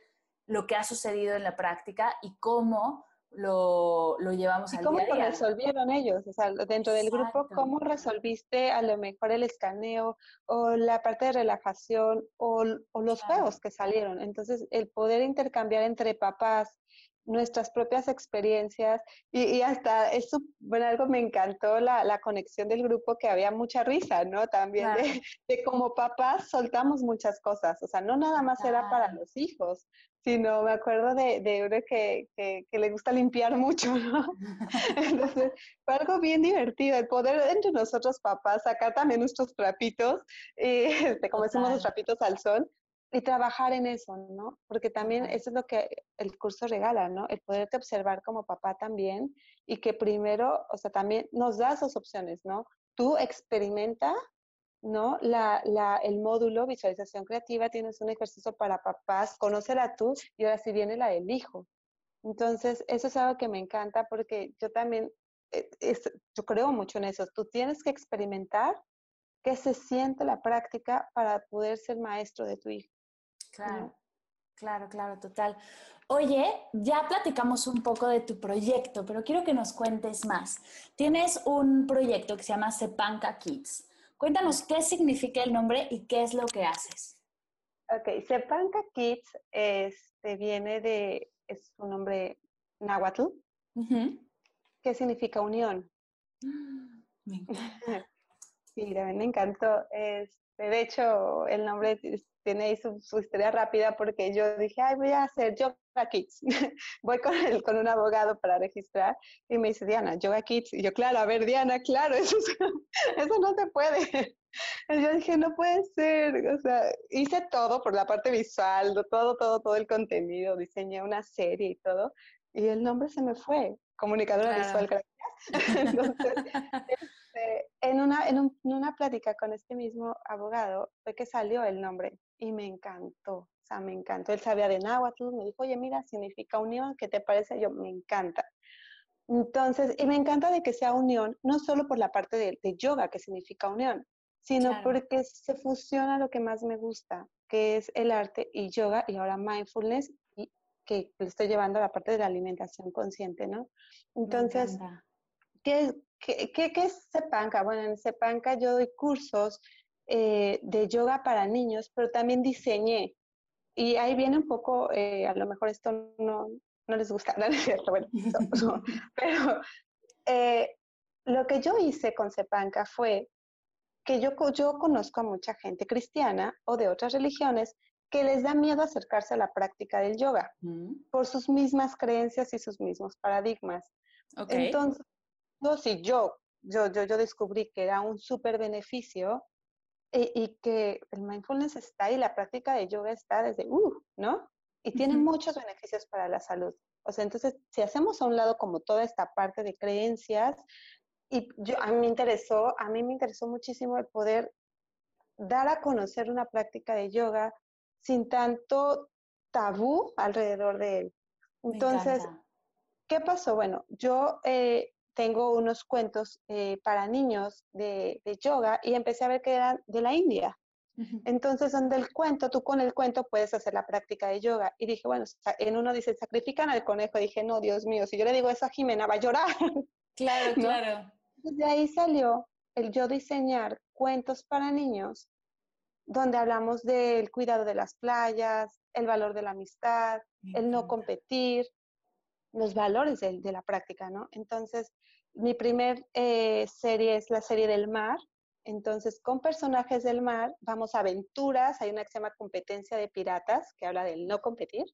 Speaker 1: lo que ha sucedido en la práctica y cómo lo, lo llevamos
Speaker 4: ¿Y
Speaker 1: al
Speaker 4: cómo
Speaker 1: día
Speaker 4: lo
Speaker 1: día.
Speaker 4: resolvieron ellos? O sea, dentro del grupo. ¿cómo resolviste a lo mejor el escaneo o la parte de relajación o, o los
Speaker 1: Claro.
Speaker 4: juegos que salieron? Entonces, el poder intercambiar entre papás nuestras propias experiencias y, y hasta eso, bueno, algo me encantó la, la conexión del grupo, que había mucha risa, ¿no? También
Speaker 1: Claro.
Speaker 4: de, de como papás soltamos muchas cosas, o sea, no nada más era para los hijos, sino me acuerdo de, de uno que, que, que le gusta limpiar mucho, ¿no? Entonces, fue algo bien divertido, el poder entre nosotros papás sacar también nuestros trapitos, y, este, como decimos los trapitos al sol, y trabajar en eso, ¿no? Porque también eso es lo que el curso regala, ¿no? El poderte observar como papá también y que primero, o sea, también nos da esas opciones, ¿no? Tú experimenta, ¿no? La, la, el módulo visualización creativa, tienes un ejercicio para papás, conócela tú y ahora sí viene la del hijo. Entonces, eso es algo que me encanta porque yo también, eh, es- yo creo mucho en eso. Tú tienes que experimentar qué se siente la práctica para poder ser maestro de tu hijo.
Speaker 1: Claro, claro, claro, total. Oye, ya platicamos un poco de tu proyecto, pero quiero que nos cuentes más. Tienes un proyecto que se llama Sepanca Kids. Cuéntanos qué significa el nombre y qué es lo que haces.
Speaker 4: Ok, Sepanca Kids este, viene de, es un nombre náhuatl,
Speaker 1: Ujú.
Speaker 4: que significa unión.
Speaker 1: Me encanta.
Speaker 4: Sí, también me encantó. Este, de hecho, el nombre tiene ahí su, su historia rápida porque yo dije, ay, voy a hacer Yoga Kids. voy con, el, con un abogado para registrar y me dice, Diana, Yoga Kids. Y yo, claro, a ver, Diana, claro, eso, es- eso no se puede. Y yo dije, no puede ser. O sea, hice todo por la parte visual, todo, todo, todo el contenido, diseñé una serie y todo. Y el nombre se me fue. Comunicadora
Speaker 1: Claro.
Speaker 4: visual, gracias. Entonces, este, en, una, en, un- en una plática con este mismo abogado fue que salió el nombre y me encantó, o sea, me encantó. Él sabía de náhuatl, me dijo, oye, mira, significa unión, ¿qué te parece? Yo, me encanta. Entonces, y me encanta de que sea unión, no solo por la parte de, de yoga, que significa unión, sino
Speaker 1: Claro.
Speaker 4: porque se fusiona lo que más me gusta, que es el arte y yoga, y ahora mindfulness, y que le estoy llevando a la parte de la alimentación consciente, ¿no? Entonces. ¿Qué, qué, qué, qué es Sepanca? Bueno, en Sepanca yo doy cursos eh, de yoga para niños, pero también diseñé. Y ahí viene un poco, eh, a lo mejor esto no, no les gusta, no es cierto, bueno, so- pero eh, lo que yo hice con Sepanca fue que yo, yo conozco a mucha gente cristiana o de otras religiones que les da miedo acercarse a la práctica del yoga
Speaker 1: Mm,
Speaker 4: por sus mismas creencias y sus mismos paradigmas.
Speaker 1: Ok.
Speaker 4: Entonces, no, si yo, yo, yo, yo descubrí que era un súper beneficio y, y que el mindfulness está ahí, la práctica de yoga está desde, uh, ¿no? Y tiene muchos beneficios para la salud. O sea, entonces, si hacemos a un lado como toda esta parte de creencias, y yo, a mí me interesó, a mí me interesó muchísimo el poder dar a conocer una práctica de yoga sin tanto tabú alrededor de él. Entonces. ¿Qué pasó? Bueno, yo eh, tengo unos cuentos eh, para niños de, de yoga y empecé a ver que eran de la India. Entonces, donde el cuento, tú con el cuento puedes hacer la práctica de yoga. Y dije, bueno, en uno dice, sacrifican al conejo. dije, no, Dios mío, si yo le digo eso a Jimena, va a llorar.
Speaker 1: Claro,
Speaker 4: ¿no?
Speaker 1: claro.
Speaker 4: De ahí salió el yo diseñar cuentos para niños, donde hablamos del cuidado de las playas, el valor de la amistad, el no competir, los valores de, de la práctica, ¿no? Entonces, mi primer eh, serie es la serie del mar. Entonces, con personajes del mar, vamos a aventuras. Hay una que se llama Competencia de Piratas, que habla del no competir.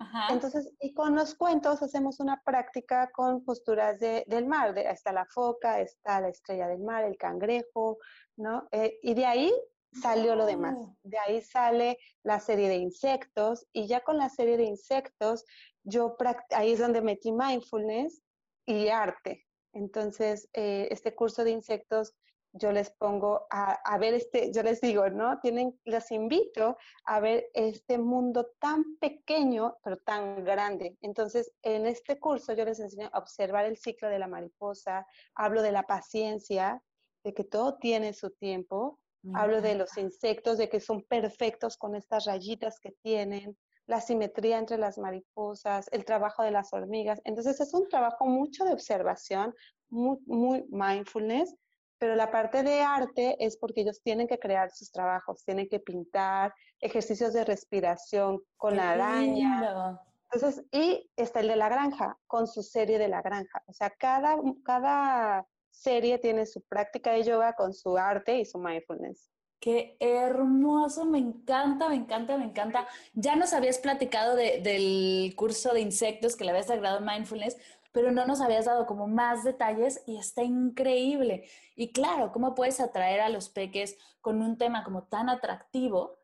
Speaker 1: Ajá.
Speaker 4: Entonces, y con los cuentos hacemos una práctica con posturas de- del mar. De, está la foca, está la estrella del mar, el cangrejo, ¿no? Eh, y de ahí salió lo demás. De ahí sale la serie de insectos y ya con la serie de insectos, yo ahí es donde metí mindfulness y arte. Entonces, eh, este curso de insectos, yo les pongo a, a ver este, yo les digo, ¿no? Tienen, les invito a ver este mundo tan pequeño, pero tan grande. Entonces, en este curso yo les enseño a observar el ciclo de la mariposa, hablo de la paciencia, de que todo tiene su tiempo, hablo de los insectos, de que son perfectos con estas rayitas que tienen, la simetría entre las mariposas, el trabajo de las hormigas. Entonces es un trabajo mucho de observación, muy, muy mindfulness, pero la parte de arte es porque ellos tienen que crear sus trabajos, tienen que pintar, ejercicios de respiración con la araña. Entonces, y está el de la granja, con su serie de la granja. O sea, cada, cada serie tiene su práctica de yoga con su arte y su mindfulness.
Speaker 1: Qué hermoso, me encanta, me encanta, me encanta. Ya nos habías platicado del curso de insectos que le habías agregado Mindfulness, pero no nos habías dado como más detalles y está increíble. Y claro, ¿cómo puedes atraer a los peques con un tema como tan atractivo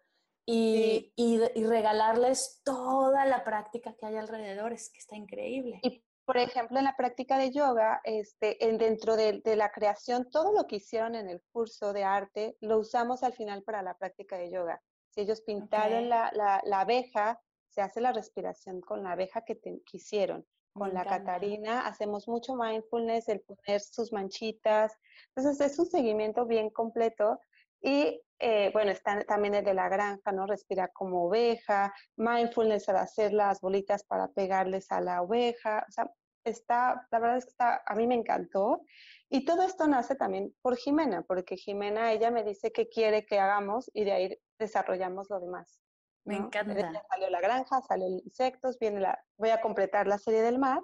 Speaker 1: y, y, regalarles toda la práctica que hay alrededor? Es que está increíble
Speaker 4: por ejemplo, en la práctica de yoga, este, en, dentro de, la creación, todo lo que hicieron en el curso de arte lo usamos al final para la práctica de yoga. Si ellos pintaron la, la, abeja, se hace la respiración con la abeja que, te, hicieron. Con la Catarina hacemos mucho mindfulness, el poner sus manchitas. Entonces es un seguimiento bien completo y eh, bueno, está también el de la granja, ¿no? Respirar como oveja, mindfulness al hacer las bolitas para pegarles a la oveja. O sea, está, la verdad es que está, a mí me encantó. Y todo esto nace también por Jimena, porque Jimena, ella me dice qué quiere que hagamos y de ahí desarrollamos lo demás.
Speaker 1: Me encanta.
Speaker 4: salió la granja, salió insectos, viene la, voy a completar la serie del mar.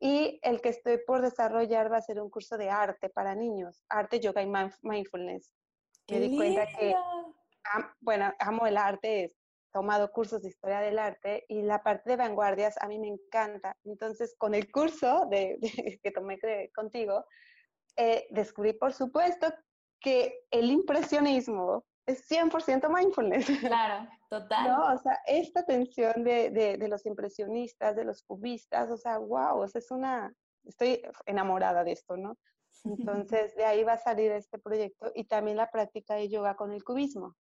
Speaker 4: Y el que estoy por desarrollar va a ser un curso de arte para niños, arte, yoga y mindfulness me di cuenta que, bueno, amo el arte, he tomado cursos de historia del arte y la parte de vanguardias a mí me encanta. Entonces, con el curso de, que tomé contigo, eh, descubrí, por supuesto, que el impresionismo es 100% mindfulness.
Speaker 1: Claro, total.
Speaker 4: ¿No? O sea, esta tensión de, de, de, los impresionistas, de los cubistas, o sea, wow, o sea, es una, estoy enamorada de esto, ¿no? Entonces, de ahí va a salir este proyecto y también la práctica de yoga con el cubismo.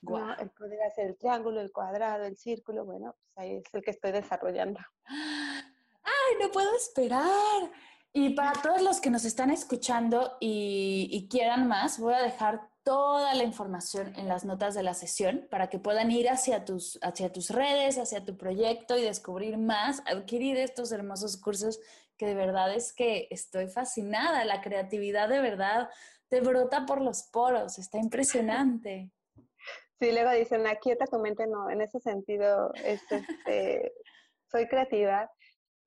Speaker 4: El poder hacer el triángulo, el cuadrado, el círculo, bueno, pues ahí es el que estoy desarrollando.
Speaker 1: ¡Ay, no puedo esperar! Y para todos los que nos están escuchando y, y, quieran más, voy a dejar toda la información en las notas de la sesión para que puedan ir hacia tus, hacia tus redes, hacia tu proyecto y descubrir más, adquirir estos hermosos cursos que de verdad es que estoy fascinada. La creatividad de verdad te brota por los poros, está impresionante.
Speaker 4: Sí, luego dicen, aquieta tu mente, no, en ese sentido, este, soy creativa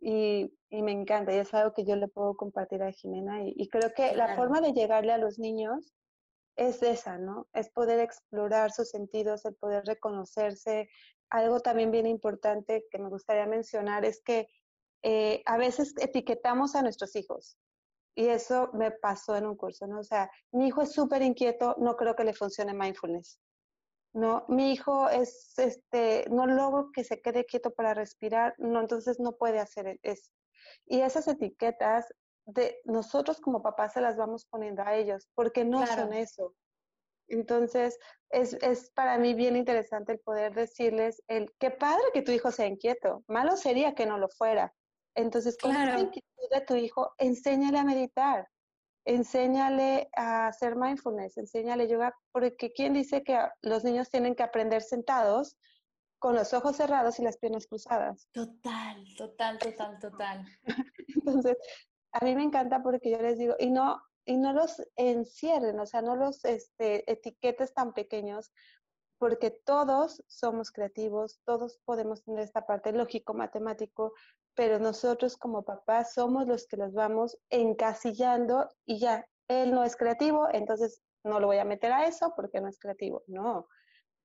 Speaker 4: y, me encanta y es algo que yo le puedo compartir a Jimena y, creo que la forma de llegarle a los niños es esa, ¿no? Es poder explorar sus sentidos, el poder reconocerse. Algo también bien importante que me gustaría mencionar es que eh, a veces etiquetamos a nuestros hijos. Y eso me pasó en un curso, ¿no? O sea, mi hijo es súper inquieto, no creo que le funcione mindfulness. No, mi hijo es, este, no logro que se quede quieto para respirar, no, entonces no puede hacer eso. Y esas etiquetas de nosotros como papás se las vamos poniendo a ellos, porque no son eso. Entonces, es, es, para mí bien interesante el poder decirles, el, qué padre que tu hijo sea inquieto, malo sería que no lo fuera, entonces, con la inquietud de tu hijo, enséñale a meditar, enséñale a hacer mindfulness, enséñale yoga, porque ¿quién dice que los niños tienen que aprender sentados con los ojos cerrados y las piernas cruzadas?
Speaker 1: Total, total, total, total.
Speaker 4: Entonces, a mí me encanta porque yo les digo, y no, y no los encierren, o sea, no los este, etiquetes tan pequeños, porque todos somos creativos, todos podemos tener esta parte lógico-matemático, pero nosotros como papás somos los que los vamos encasillando y ya, él no es creativo, entonces no lo voy a meter a eso porque no es creativo. No,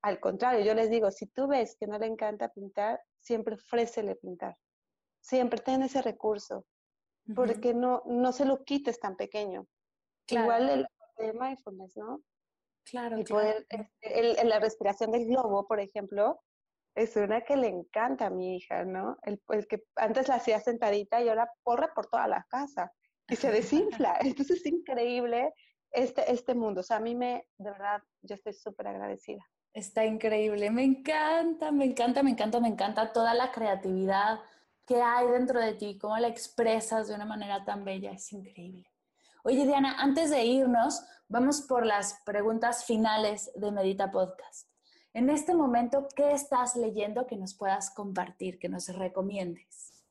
Speaker 4: al contrario, yo les digo, si tú ves que no le encanta pintar, siempre ofrécele pintar. Siempre ten ese recurso, porque no, no se lo quites tan pequeño. Igual el de mindfulness, ¿no?
Speaker 1: Claro,
Speaker 4: el Poder, este, la respiración del globo, por ejemplo, es una que le encanta a mi hija, ¿no? El, que antes la hacía sentadita y ahora corre por toda la casa y se desinfla. Entonces es increíble este, este mundo. O sea, a mí me, de verdad, yo estoy súper agradecida.
Speaker 1: Está increíble. Me encanta, me encanta, me encanta, me encanta toda la creatividad que hay dentro de ti, cómo la expresas de una manera tan bella. Es increíble. Oye, Diana, antes de irnos, vamos por las preguntas finales de Medita Podcast.
Speaker 5: En este momento, ¿qué estás leyendo que nos puedas compartir, que nos recomiendes?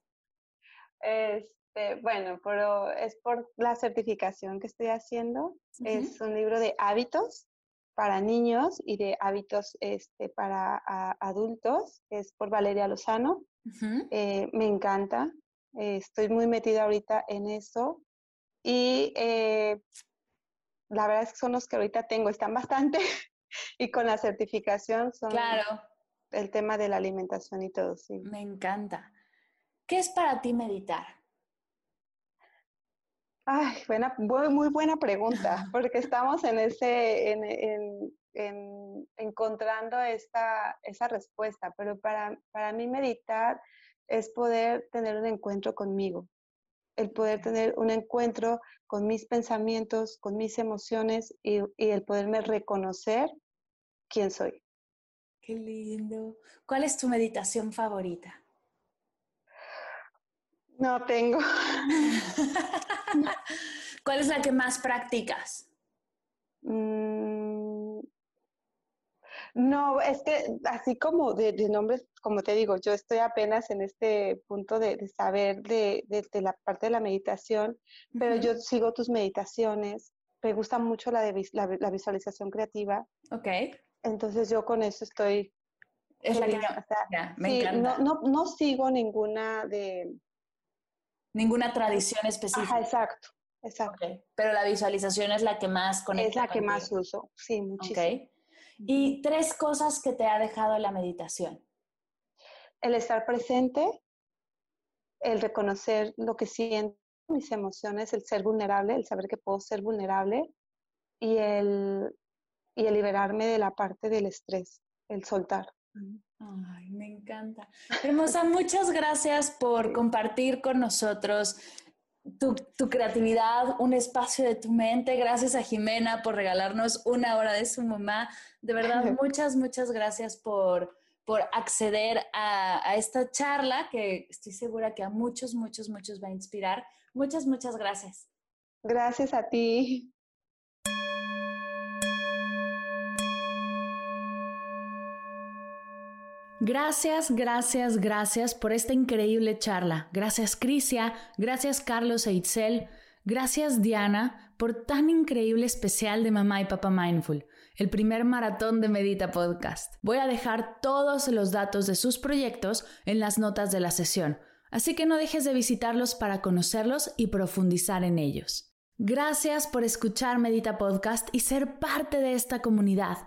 Speaker 4: Este, bueno, pero es por la certificación que estoy haciendo. Es un libro de hábitos para niños y de hábitos este, para adultos. Es por Valeria Lozano. Eh, me encanta. Eh, estoy muy metida ahorita en eso. Y eh, la verdad es que son los que ahorita tengo. Están bastante. y con la certificación son
Speaker 5: claro.
Speaker 4: el tema de la alimentación y todo, sí.
Speaker 5: Me encanta. ¿Qué es para ti meditar?
Speaker 4: Ay, buena, muy, buena pregunta, porque estamos en ese, en, en, encontrando esta, esa respuesta, pero para, para mí meditar es poder tener un encuentro conmigo, el poder tener un encuentro con mis pensamientos, con mis emociones y, y el poderme reconocer quién soy.
Speaker 5: Qué lindo. ¿Cuál es tu meditación favorita?
Speaker 4: No tengo.
Speaker 5: ¿Cuál es la que más practicas?
Speaker 4: Mm, no, es que así como de, nombres, como te digo, yo estoy apenas en este punto de, saber de, la parte de la meditación, pero yo sigo tus meditaciones. Me gusta mucho la, de, la, visualización creativa.
Speaker 5: Ok.
Speaker 4: Entonces yo con eso estoy...
Speaker 5: Es la que me encanta.
Speaker 4: No, no, no sigo ninguna de
Speaker 5: Ninguna tradición específica.
Speaker 4: exacto, exacto.
Speaker 5: Pero la visualización es la que más conecta.
Speaker 4: Es la que más uso, sí, muchísimo.
Speaker 5: Y tres cosas que te ha dejado la meditación.
Speaker 4: El estar presente, el reconocer lo que siento, mis emociones, el ser vulnerable, el saber que puedo ser vulnerable y el, y el liberarme de la parte del estrés, el soltar.
Speaker 5: Ay, me encanta. Hermosa, muchas gracias por compartir con nosotros tu, creatividad, un espacio de tu mente. Gracias a Jimena por regalarnos una hora de su mamá. De verdad, muchas, muchas gracias por, por acceder a, a esta charla que estoy segura que a muchos, muchos, muchos va a inspirar. Muchas, muchas gracias.
Speaker 4: Gracias a ti.
Speaker 1: Gracias, gracias, gracias por esta increíble charla. Gracias Crisia, gracias Carlos e Itzel, gracias Diana por tan increíble especial de Mamá y Papá Mindful, el primer maratón de Medita Podcast. Voy a dejar todos los datos de sus proyectos en las notas de la sesión, así que no dejes de visitarlos para conocerlos y profundizar en ellos. Gracias por escuchar Medita Podcast y ser parte de esta comunidad.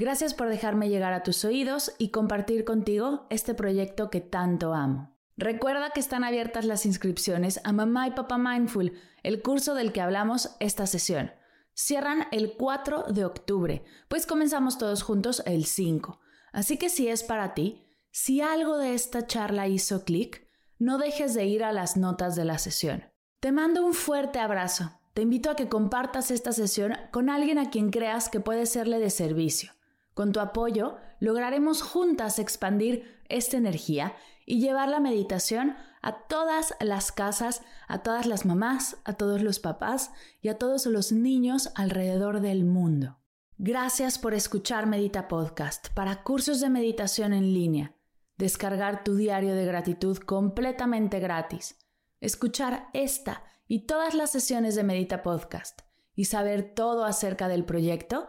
Speaker 1: Gracias por dejarme llegar a tus oídos y compartir contigo este proyecto que tanto amo. Recuerda que están abiertas las inscripciones a Mamá y Papá Mindful, el curso del que hablamos esta sesión. Cierran el 4 de octubre, pues comenzamos todos juntos el 5. Así que si es para ti, si algo de esta charla hizo clic, no dejes de ir a las notas de la sesión. Te mando un fuerte abrazo. Te invito a que compartas esta sesión con alguien a quien creas que puede serle de servicio. Con tu apoyo, lograremos juntas expandir esta energía y llevar la meditación a todas las casas, a todas las mamás, a todos los papás y a todos los niños alrededor del mundo. Gracias por escuchar Medita Podcast para cursos de meditación en línea, descargar tu diario de gratitud completamente gratis, escuchar esta y todas las sesiones de Medita Podcast y saber todo acerca del proyecto